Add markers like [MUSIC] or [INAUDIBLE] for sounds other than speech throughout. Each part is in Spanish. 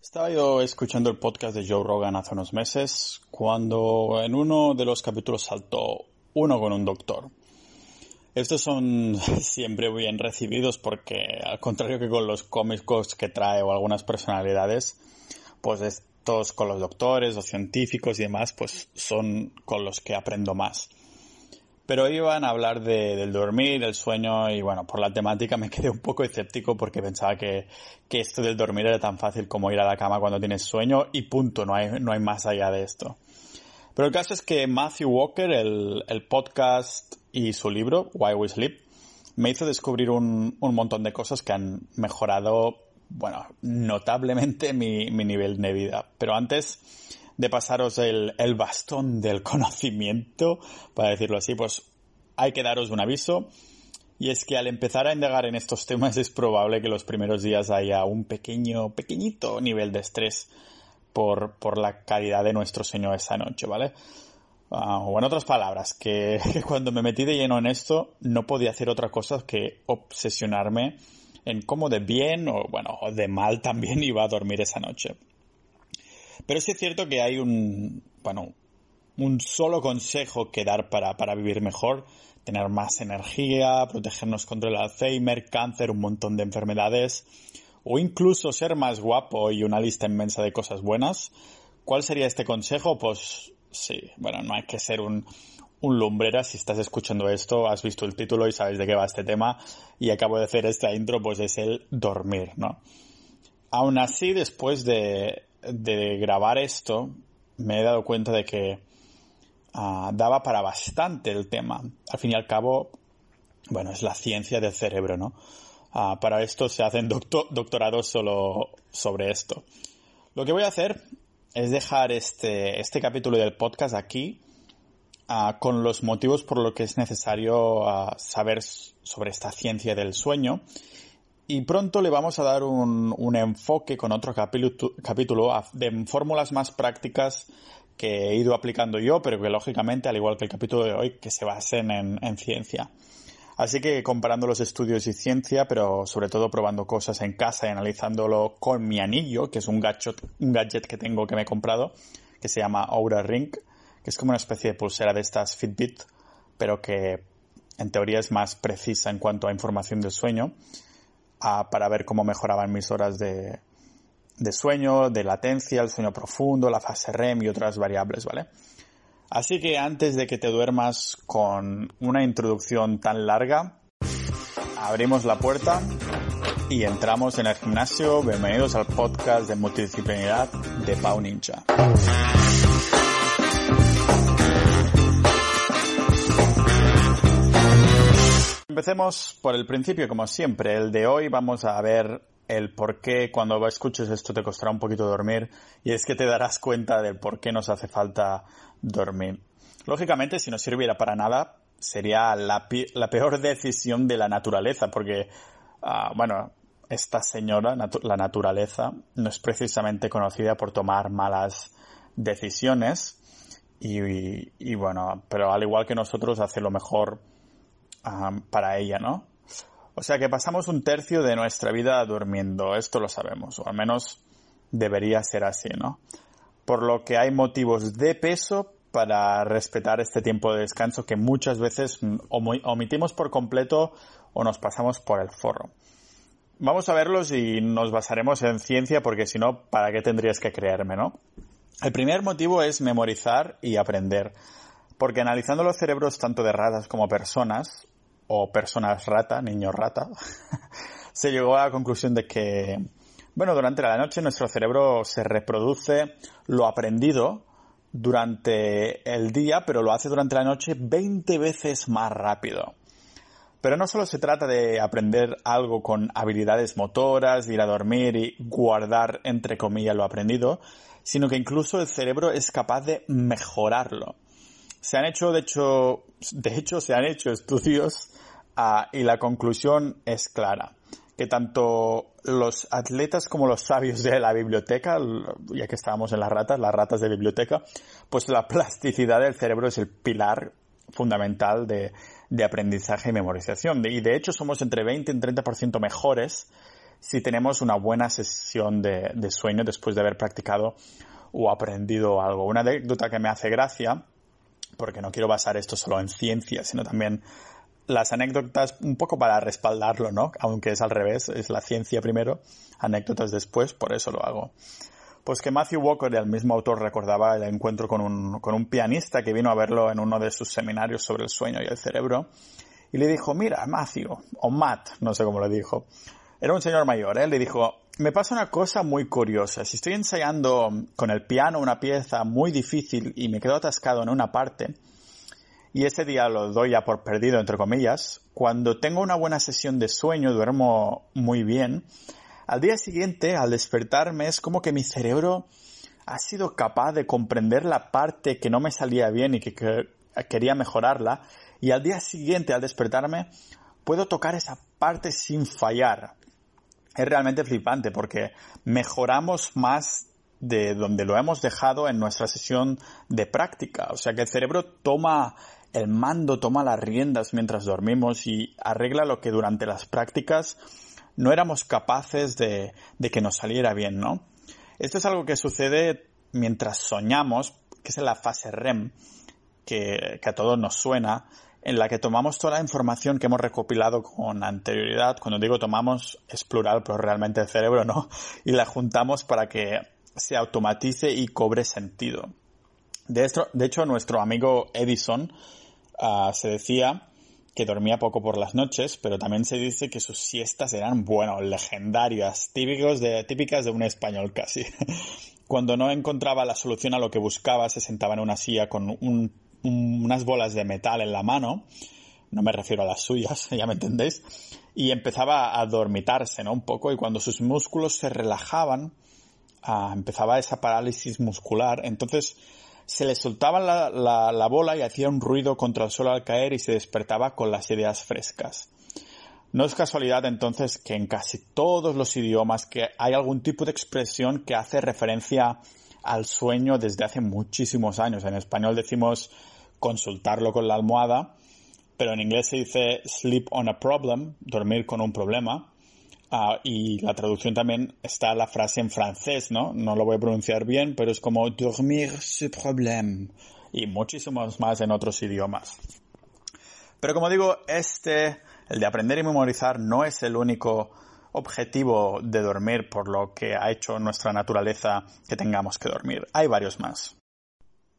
Estaba yo escuchando el podcast de Joe Rogan hace unos meses cuando en uno de los capítulos saltó uno con un doctor. Estos son [LAUGHS] siempre bien recibidos porque, al contrario que con los cómicos que trae o algunas personalidades, pues estos con los doctores, los científicos y demás, pues son con los que aprendo más. Pero iban a hablar de, del dormir, del sueño y bueno, por la temática me [LAUGHS] quedé un poco escéptico porque pensaba que, que, esto del dormir era tan fácil como ir a la cama cuando tienes sueño y punto, no hay, no hay más allá de esto. Pero el caso es que Matthew Walker, el, el podcast y su libro, Why We Sleep, me hizo descubrir un, un montón de cosas que han mejorado, bueno, notablemente mi, mi nivel de vida. Pero antes, de pasaros el, el, bastón del [LAUGHS] conocimiento, para decirlo así, pues hay que daros un aviso. Y es que al empezar a indagar en estos temas es probable que los primeros días haya un pequeño, pequeñito nivel de estrés por, por la calidad de nuestro sueño esa noche, ¿vale? Uh, o en otras palabras, que, [LAUGHS] que, cuando me metí de lleno en esto no podía hacer otra cosa que obsesionarme en cómo de bien o bueno, de mal también [LAUGHS] iba a dormir esa noche. Pero sí es cierto que hay un, bueno, un solo consejo que dar para, para vivir mejor, tener más energía, protegernos contra el Alzheimer, cáncer, un montón de enfermedades, o incluso ser más guapo y una lista inmensa de cosas buenas. ¿Cuál sería este consejo? Pues sí, bueno, no hay que ser un, un lumbrera. Si estás escuchando esto, has visto el título y sabes de qué va este tema. Y acabo de hacer esta intro, pues es el dormir, ¿no? Aún así, después de, de grabar esto, me he dado cuenta de que uh, daba para bastante el tema. Al fin y al cabo, bueno, es la ciencia del cerebro, ¿no? Uh, para esto se hacen doctor doctorados solo sobre esto. Lo que voy a hacer es dejar este, este capítulo del podcast aquí uh, con los motivos por los que es necesario saber sobre esta ciencia del sueño y pronto le vamos a dar un, un enfoque con otro capítulo, capítulo de fórmulas más prácticas que he ido aplicando yo, pero que lógicamente, al igual que el capítulo de hoy, que se basen en, en ciencia. Así que comparando los estudios y ciencia, pero sobre todo probando cosas en casa y analizándolo con mi anillo, que es un gadget, un gadget que tengo que me he comprado, que se llama Aura Ring, que es como una especie de pulsera de estas Fitbit, pero que en teoría es más precisa en cuanto a información del sueño a, para ver cómo mejoraban mis horas de, de sueño, de latencia, el sueño profundo, la fase REM y otras variables, ¿vale? Así que antes de que te duermas con una introducción tan larga, abrimos la puerta y entramos en el gimnasio. Bienvenidos al podcast de multidisciplinaridad de Pau Ninja. Empecemos por el principio, como siempre. El de hoy vamos a ver el por qué cuando escuches esto te costará un poquito dormir y es que te darás cuenta del por qué nos hace falta dormir. Lógicamente, si no sirviera para nada, sería la, la peor [LAUGHS] decisión de la naturaleza porque, uh, bueno, esta señora, la naturaleza, no es precisamente conocida por tomar malas decisiones y, y bueno, pero al igual que nosotros hace lo mejor para ella, ¿no? O sea que pasamos un tercio de nuestra vida durmiendo, esto lo sabemos, o al menos debería ser así, ¿no? Por lo que hay motivos de peso para respetar este tiempo de descanso que muchas veces omitimos por completo o nos pasamos por el forro. Vamos a verlos y nos basaremos en ciencia porque si no, ¿para qué tendrías que creerme, no? El primer motivo es memorizar y aprender. Porque analizando los cerebros tanto de ratas como personas, o personas rata, niños rata, [LAUGHS] se llegó a la conclusión de que, bueno, durante la noche nuestro cerebro se reproduce lo aprendido durante el día, pero lo hace durante la noche 20 veces más rápido. Pero no solo se trata de aprender algo con habilidades motoras, de ir a dormir y guardar, entre comillas, lo aprendido, sino que incluso el cerebro es capaz de mejorarlo. Se han hecho, de hecho, de hecho, se han hecho estudios uh, y la conclusión es clara. Que tanto los atletas como los sabios de la biblioteca, ya que estábamos en las ratas, las ratas de biblioteca, pues la plasticidad del cerebro es el pilar fundamental de, de aprendizaje y memorización. Y de hecho somos entre 20 y 30% mejores si tenemos una buena sesión de, de sueño después de haber practicado o aprendido algo. Una anécdota que me hace gracia, porque no quiero basar esto solo en ciencia, sino también las anécdotas un poco para respaldarlo, ¿no? Aunque es al revés, es la ciencia primero, anécdotas después, por eso lo hago. Pues que Matthew Walker, el mismo autor, recordaba el encuentro con un, con un pianista que vino a verlo en uno de sus seminarios sobre el sueño y el cerebro, y le dijo, mira, Matthew, o Matt, no sé cómo le dijo, era un señor mayor, ¿eh? le dijo, me pasa una cosa muy curiosa. Si estoy ensayando con el piano una pieza muy difícil y me quedo atascado en una parte, y ese día lo doy ya por perdido, entre comillas, cuando tengo una buena sesión de sueño, duermo muy bien, al día siguiente, al despertarme, es como que mi cerebro ha sido capaz de comprender la parte que no me salía bien y que, que quería mejorarla, y al día siguiente, al despertarme, puedo tocar esa parte sin fallar. Es realmente flipante porque mejoramos más de donde lo hemos dejado en nuestra sesión de práctica. O sea que el cerebro toma el mando, toma las riendas mientras dormimos y arregla lo que durante las prácticas no éramos capaces de, que nos saliera bien, ¿no? Esto es algo que sucede mientras soñamos, que es en la fase REM, que, que a todos nos suena, en la que tomamos toda la información que hemos recopilado con anterioridad. Cuando digo tomamos es plural, pero realmente el cerebro no. [LAUGHS] Y la juntamos para que se automatice y cobre sentido. De, de hecho, nuestro amigo Edison uh, se decía que dormía poco por las noches, pero también se dice que sus siestas eran, bueno, legendarias, típicos de, típicas de un español casi. [LAUGHS] Cuando no encontraba la solución a lo que buscaba, se sentaba en una silla con un unas bolas de metal en la mano, no me refiero a las suyas, [LAUGHS] ya me entendéis, y empezaba a dormitarse, ¿no? Un poco, y cuando sus músculos se relajaban, ah, empezaba esa parálisis muscular, entonces se le soltaba la, la, bola y hacía un ruido contra el suelo al caer y se despertaba con las ideas frescas. No es casualidad entonces que en casi todos los idiomas que hay algún tipo de expresión que hace referencia al sueño desde hace muchísimos años. En español decimos consultarlo con la almohada, pero en inglés se dice sleep on a problem, dormir con un problema. Uh, y la traducción también está la frase en francés, ¿no? No lo voy a pronunciar bien, pero es como dormir ce problème. Y muchísimos más en otros idiomas. Pero como digo, este, el de aprender y memorizar, no es el único objetivo de dormir por lo que ha hecho nuestra naturaleza que tengamos que dormir. Hay varios más.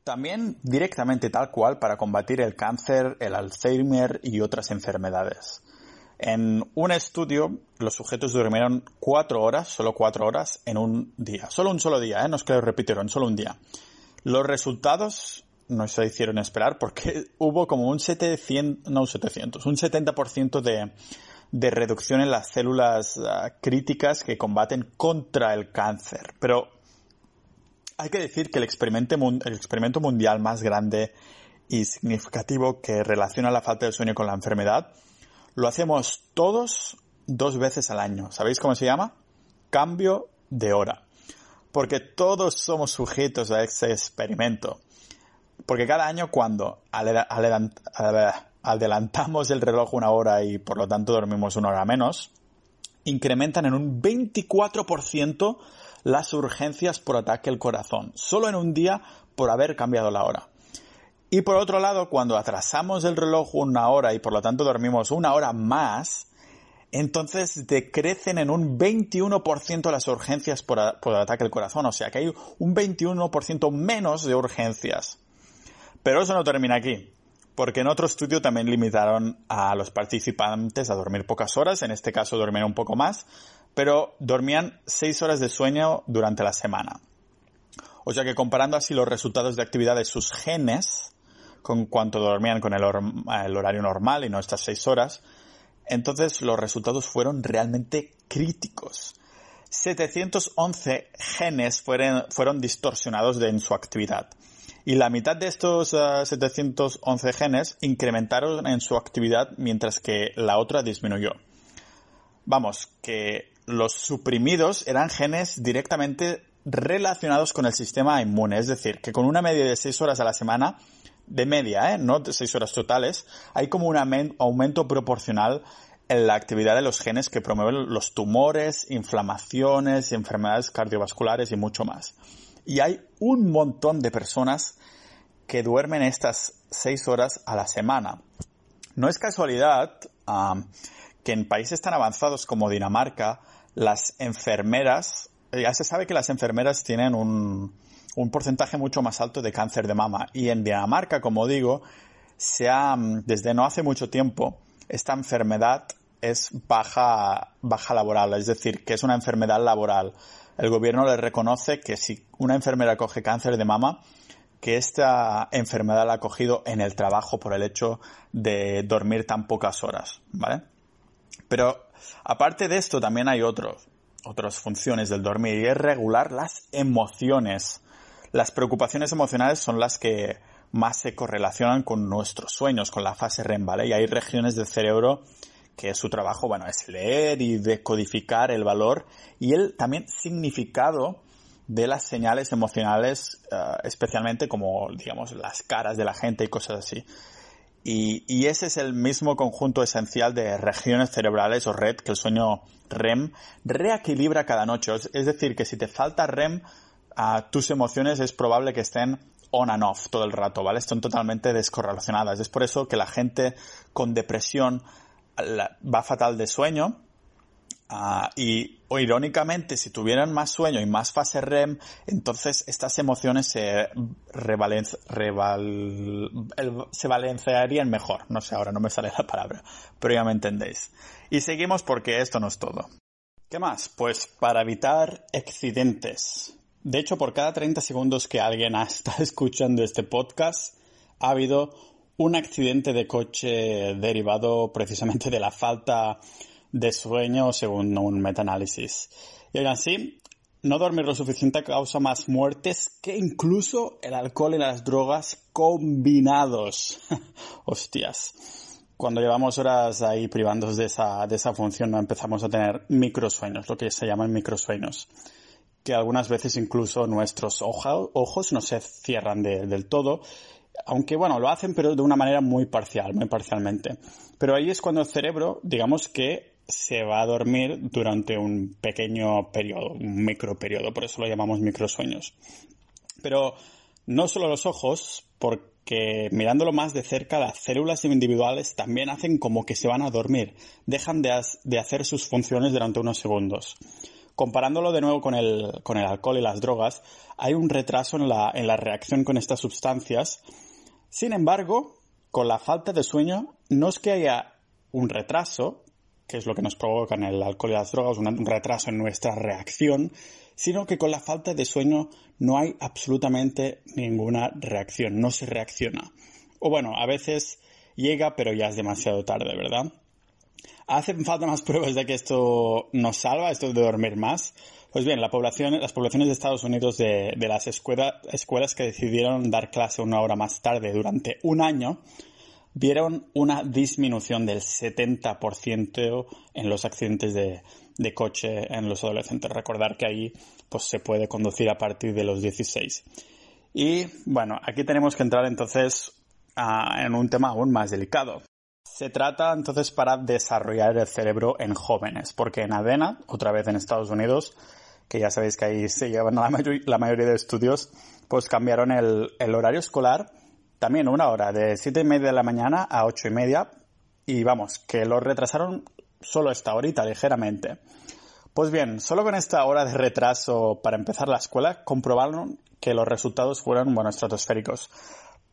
También directamente tal cual para combatir el cáncer, el Alzheimer y otras enfermedades. En un estudio, los sujetos durmieron cuatro horas, solo cuatro horas, en un día. Solo un solo día, ¿eh? no es que lo repitieron, solo un día. Los resultados no se hicieron esperar porque [LAUGHS] hubo como un 700, no 700, un 70% de, de reducción en las células ah, críticas que combaten contra el cáncer. Pero hay que decir que el el experimento mundial más grande y significativo que relaciona la falta de sueño con la enfermedad lo hacemos todos dos veces al año. ¿Sabéis cómo se llama? Cambio de hora. Porque todos somos sujetos a ese experimento. Porque cada año cuando adelantamos el reloj una hora y por lo tanto dormimos una hora menos, incrementan en un 24% las urgencias por ataque al corazón, solo en un día por haber cambiado la hora. Y por otro lado, cuando atrasamos el reloj una hora y por lo tanto dormimos una hora más, entonces decrecen en un 21% las urgencias por, por ataque al corazón. O sea que hay un 21% menos de urgencias. Pero eso no termina aquí porque en otro estudio también limitaron a los participantes a dormir pocas horas, en este caso dormían un poco más, pero dormían 6 horas de sueño durante la semana. O sea que comparando así los resultados de actividad de sus genes, con cuánto dormían con el, horario normal y no estas 6 horas, entonces los resultados fueron realmente críticos. 711 genes fueron, distorsionados en su actividad. Y la mitad de estos 711 eh, genes incrementaron en su actividad mientras que la otra disminuyó. Vamos, que los suprimidos eran genes directamente relacionados con el sistema inmune, es decir, que con una media de 6 horas a la semana, de media, ¿eh? no de 6 horas totales, hay como un aumento proporcional en la actividad de los genes que promueven los tumores, inflamaciones, enfermedades cardiovasculares y mucho más. Y hay un montón de personas que duermen estas seis horas a la semana. No es casualidad que en países tan avanzados como Dinamarca, las enfermeras, ya se sabe que las enfermeras tienen un, un porcentaje mucho más alto de cáncer de mama. Y en Dinamarca, como digo, se ha, desde no hace mucho tiempo, esta enfermedad es baja, baja laboral, es decir, que es una enfermedad laboral. El gobierno le reconoce que si una enfermera coge cáncer de mama, que esta enfermedad la ha cogido en el trabajo por el hecho de dormir tan pocas horas, ¿vale? Pero aparte de esto también hay otros, otras funciones del dormir y es regular las emociones. Las preocupaciones emocionales son las que más se correlacionan con nuestros sueños, con la fase REM, ¿vale? Y hay regiones del cerebro que su trabajo, bueno, es leer y decodificar el valor y el también significado de las señales emocionales, eh, especialmente como, digamos, las caras de la gente y cosas así. Y, y, ese es el mismo conjunto esencial de regiones cerebrales o red que el sueño REM reequilibra cada noche. Es decir, que si te falta REM, tus emociones es probable que estén on and off todo el rato, ¿vale? Están totalmente descorrelacionadas. Es por eso que la gente con depresión va fatal de sueño. Ah, y o, irónicamente, si tuvieran más sueño y más fase REM, entonces estas emociones se, se balancearían mejor. No sé, ahora no me sale la palabra, pero ya me entendéis. Y seguimos porque esto no es todo. ¿Qué más? Pues para evitar accidentes. De hecho, por cada 30 segundos que alguien ha [LAUGHS] estado escuchando este podcast, ha habido un accidente de coche derivado precisamente de la falta de sueño según un metaanálisis. Y aún así, no dormir lo suficiente causa más muertes que incluso el alcohol y las drogas combinados. [LAUGHS] Hostias. Cuando llevamos horas ahí privándonos de esa, de esa función, empezamos a tener microsueños, lo que se llaman microsueños que algunas veces incluso nuestros ojos no se cierran del todo, aunque bueno, lo hacen pero de una manera muy parcial, muy parcialmente. Pero ahí es cuando el cerebro, digamos que se va a dormir durante un pequeño periodo, un micro periodo, por eso lo llamamos microsueños. Pero no solo los ojos, porque mirándolo más de cerca, las células individuales también hacen como que se van a dormir, dejan de hacer sus funciones durante unos segundos. Comparándolo de nuevo con el, alcohol y las drogas, hay un retraso en la, en la reacción con estas sustancias. Sin embargo, con la falta de sueño, no es que haya un retraso, que es lo que nos provocan el alcohol y las drogas, un retraso en nuestra reacción, sino que con la falta de sueño no hay absolutamente ninguna reacción, no se reacciona. O bueno, a veces llega, pero ya es demasiado tarde, ¿verdad? ¿Hacen falta más pruebas de que esto nos salva, esto de dormir más? Pues bien, la población, las poblaciones de Estados Unidos de, las escuelas que decidieron dar clase una hora más tarde durante un año vieron una disminución del 70% en los accidentes de, coche en los adolescentes. Recordar que ahí pues, se puede conducir a partir de los 16. Y bueno, aquí tenemos que entrar entonces en un tema aún más delicado. Se trata entonces para desarrollar el cerebro en jóvenes, porque en Adena, otra vez en Estados Unidos, que ya sabéis que ahí se llevan la, mayoría de estudios, pues cambiaron el, horario escolar también una hora, de siete y media de la mañana a ocho y media, y vamos, que lo retrasaron solo esta horita, ligeramente. Pues bien, solo con esta hora de retraso para empezar la escuela, comprobaron que los resultados fueron, bueno, estratosféricos.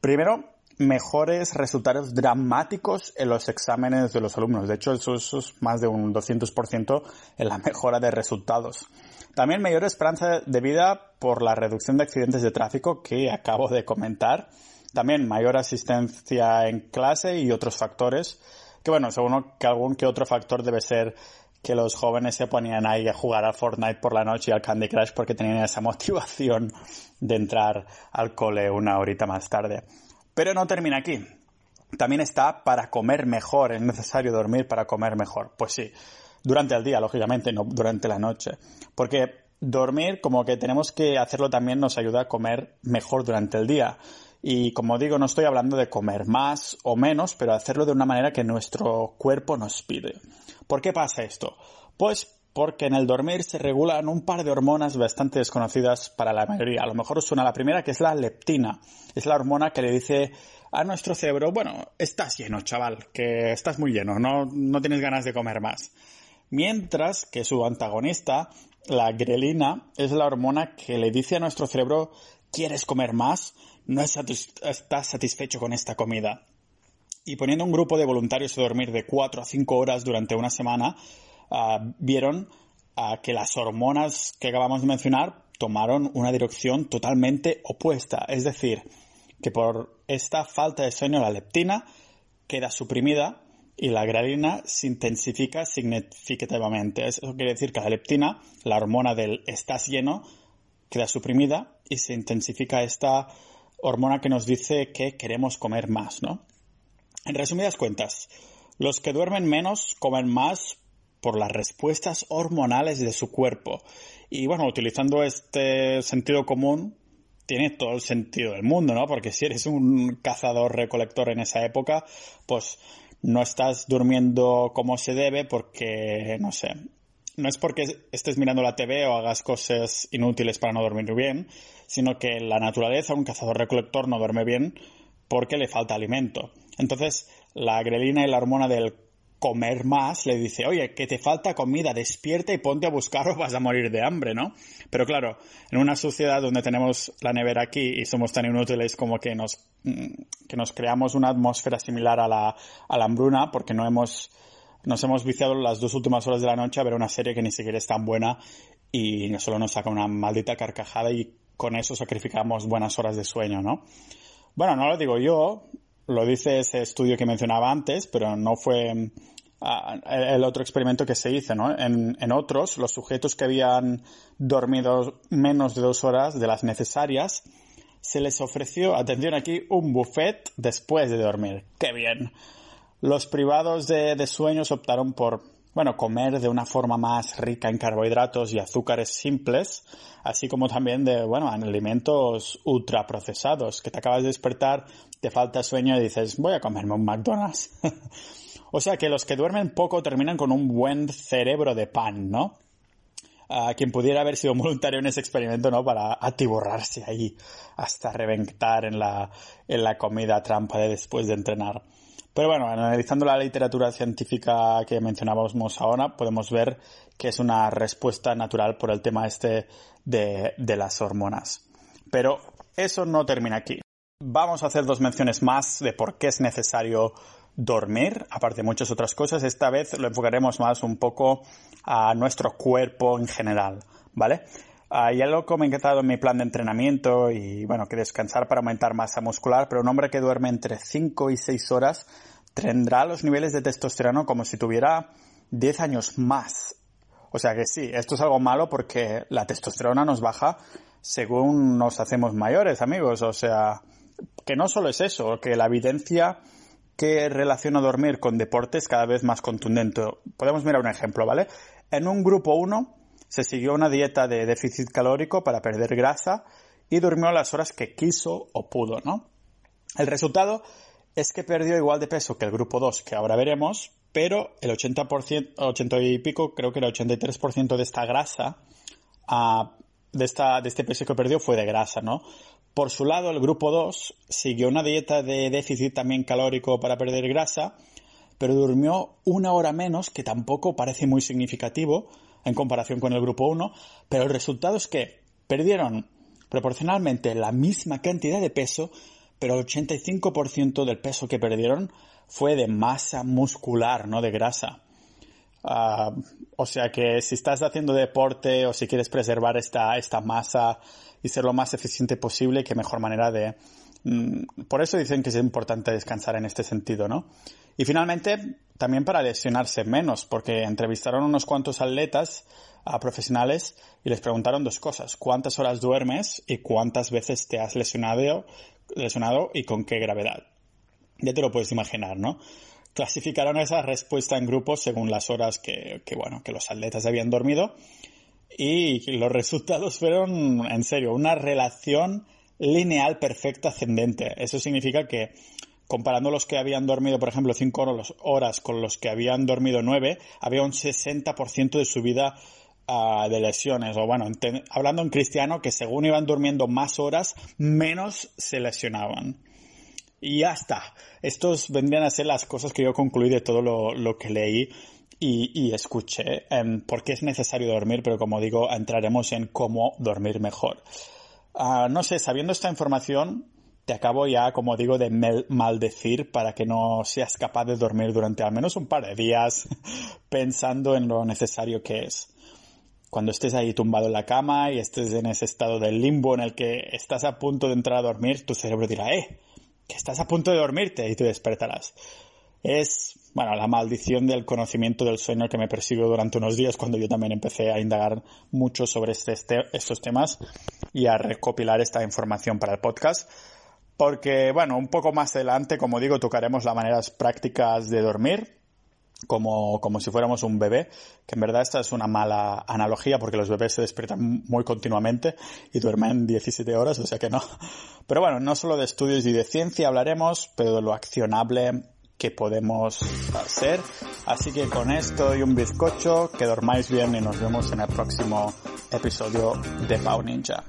Primero, mejores resultados dramáticos en los exámenes de los alumnos. De hecho, eso, es más de un 200% en la [LAUGHS] mejora de resultados. También mayor esperanza de vida por la reducción de accidentes de tráfico que acabo de comentar. También mayor asistencia en clase y otros factores. Que bueno, seguro que algún que otro factor debe ser que los jóvenes se ponían ahí a jugar al Fortnite por la noche y al Candy Crush porque tenían esa [LAUGHS] motivación de entrar al cole una horita más tarde. Pero no termina aquí. También está para comer mejor, es necesario dormir para comer mejor. Pues sí, durante el día, lógicamente, no durante la noche. Porque dormir, como que tenemos que hacerlo también, nos ayuda a comer mejor durante el día. Y como digo, no estoy hablando de comer más o menos, pero hacerlo de una manera que nuestro cuerpo nos pide. ¿Por qué pasa esto? Pues porque en el dormir se regulan un par de hormonas bastante desconocidas para la mayoría. A lo mejor os suena la primera, que es la leptina. Es la hormona que le dice a nuestro cerebro, bueno, estás lleno, chaval, que estás muy lleno, no, no tienes ganas de comer más. Mientras que su antagonista, la grelina, es la hormona que le dice a nuestro cerebro, ¿quieres comer más? No estás satisfecho con esta comida. Y poniendo un grupo de voluntarios a dormir de 4 a 5 horas durante una semana, Ah, vieron ah, que las hormonas que acabamos de mencionar tomaron una dirección totalmente opuesta. Es decir, que por esta falta de sueño la leptina queda suprimida y la grelina se intensifica significativamente. Eso quiere decir que la leptina, la hormona del estás lleno, queda suprimida y se intensifica esta hormona que nos dice que queremos comer más, ¿no? En resumidas cuentas, los que duermen menos comen más por las respuestas hormonales de su cuerpo. Y bueno, utilizando este sentido común, tiene todo el sentido del mundo, ¿no? Porque si eres un cazador recolector en esa época, pues no estás durmiendo como se debe porque, no sé, no es porque estés mirando la TV o hagas cosas inútiles para no dormir bien, sino que la naturaleza, un cazador recolector no duerme bien porque le falta alimento. Entonces, la grelina y la hormona del comer más, le dice, oye, que te falta comida, despierta y ponte a buscar o vas a morir de hambre, ¿no? Pero claro, en una sociedad donde tenemos la nevera aquí y somos tan inútiles como que nos, mm, que nos creamos una atmósfera similar a la, a la hambruna porque no hemos, nos hemos viciado las dos últimas horas de la noche a ver una serie que ni siquiera es tan buena y solo nos saca una maldita carcajada y con eso sacrificamos buenas horas de sueño, ¿no? Bueno, no lo digo yo, lo dice ese estudio que mencionaba antes, pero no fue ah, el otro experimento que se hizo, ¿no? En, otros, los sujetos que habían dormido menos de dos horas de las necesarias, se les ofreció, atención aquí, un buffet después de dormir. ¡Qué bien! Los privados de, de sueños optaron por bueno, comer de una forma más rica en carbohidratos y azúcares simples, así como también de, bueno, en alimentos ultraprocesados, que te acabas de despertar, te falta sueño y dices, voy a comerme un McDonald's. [LAUGHS] o sea que los que duermen poco terminan con un buen cerebro de pan, ¿no? A quien pudiera haber sido voluntario en ese experimento, ¿no? Para atiborrarse ahí hasta reventar en la, en la comida trampa de después de entrenar. Pero bueno, analizando la literatura científica que mencionábamos ahora, podemos ver que es una respuesta natural por el tema este de, de las hormonas. Pero eso no termina aquí. Vamos a hacer dos menciones más de por qué es necesario dormir, aparte de muchas otras cosas. Esta vez lo enfocaremos más un poco a nuestro cuerpo en general, ¿vale? Uh, ya lo he comentado en mi plan de entrenamiento y bueno, que descansar para aumentar masa muscular, pero un hombre que duerme entre 5 y 6 horas tendrá los niveles de testosterona como si tuviera 10 años más. O sea que sí, esto es algo malo porque la testosterona nos baja según nos hacemos mayores, amigos. O sea, que no solo es eso, que la evidencia que relaciona dormir con deporte es cada vez más contundente. Podemos mirar un ejemplo, ¿vale? En un grupo 1 se siguió una dieta de déficit calórico para perder grasa y durmió las horas que quiso o pudo, ¿no? El resultado es que perdió igual de peso que el grupo 2, que ahora veremos, pero el 80%, 80 y pico, creo que el 83% de esta grasa, uh, de, esta, este peso que perdió fue de grasa, ¿no? Por su lado, el grupo 2 siguió una dieta de déficit también calórico para perder grasa, pero durmió una hora menos, que tampoco parece muy significativo, en comparación con el grupo 1, pero el resultado es que perdieron proporcionalmente la misma cantidad de peso, pero el 85% del peso que perdieron fue de masa muscular, no de grasa. Uh, o sea que si estás haciendo deporte o si quieres preservar esta, esta masa y ser lo más eficiente posible, qué mejor manera de... Mm, por eso dicen que es importante descansar en este sentido, ¿no? Y finalmente, también para lesionarse menos, porque entrevistaron unos cuantos atletas a profesionales y les preguntaron dos cosas. ¿Cuántas horas duermes y cuántas veces te has lesionado, lesionado y con qué gravedad? Ya te lo puedes imaginar, ¿no? Clasificaron esa respuesta en grupos según las horas que, que, bueno, que los atletas habían dormido y los resultados [LAUGHS] fueron, en serio, una relación lineal perfecta ascendente. Eso significa que comparando los que habían dormido, por ejemplo, 5 horas con los que habían dormido 9, había un 60% de subida uh, de lesiones. O bueno, hablando en cristiano, que según iban durmiendo más horas, menos se lesionaban. Y ya está. Estos vendrían a ser las cosas que yo concluí de todo lo, que leí y, escuché. Um, por qué es necesario dormir, pero como digo, entraremos en cómo dormir mejor. Uh, no sé, sabiendo esta información, te acabo ya, como digo, de maldecir para que no seas capaz de dormir durante al menos un par de días [LAUGHS] pensando en lo necesario que es. Cuando estés ahí tumbado en la cama y estés en ese estado del limbo en el que estás a punto de entrar a dormir, tu cerebro dirá, eh, que estás a punto de dormirte y te despertarás. Es, bueno, la maldición del conocimiento del sueño que me persiguió durante unos días cuando yo también empecé a indagar mucho sobre este, este estos temas y a recopilar esta información para el podcast porque, bueno, un poco más adelante, como digo, tocaremos las maneras prácticas de dormir, como, como si fuéramos un bebé, que en verdad esta es una mala analogía porque los bebés se despiertan muy continuamente y duermen 17 horas, o sea que no. Pero bueno, no solo de estudios y de ciencia hablaremos, pero de lo accionable que podemos hacer. Así que con esto y un bizcocho, que dormáis bien y nos vemos en el próximo episodio de Pau Ninja.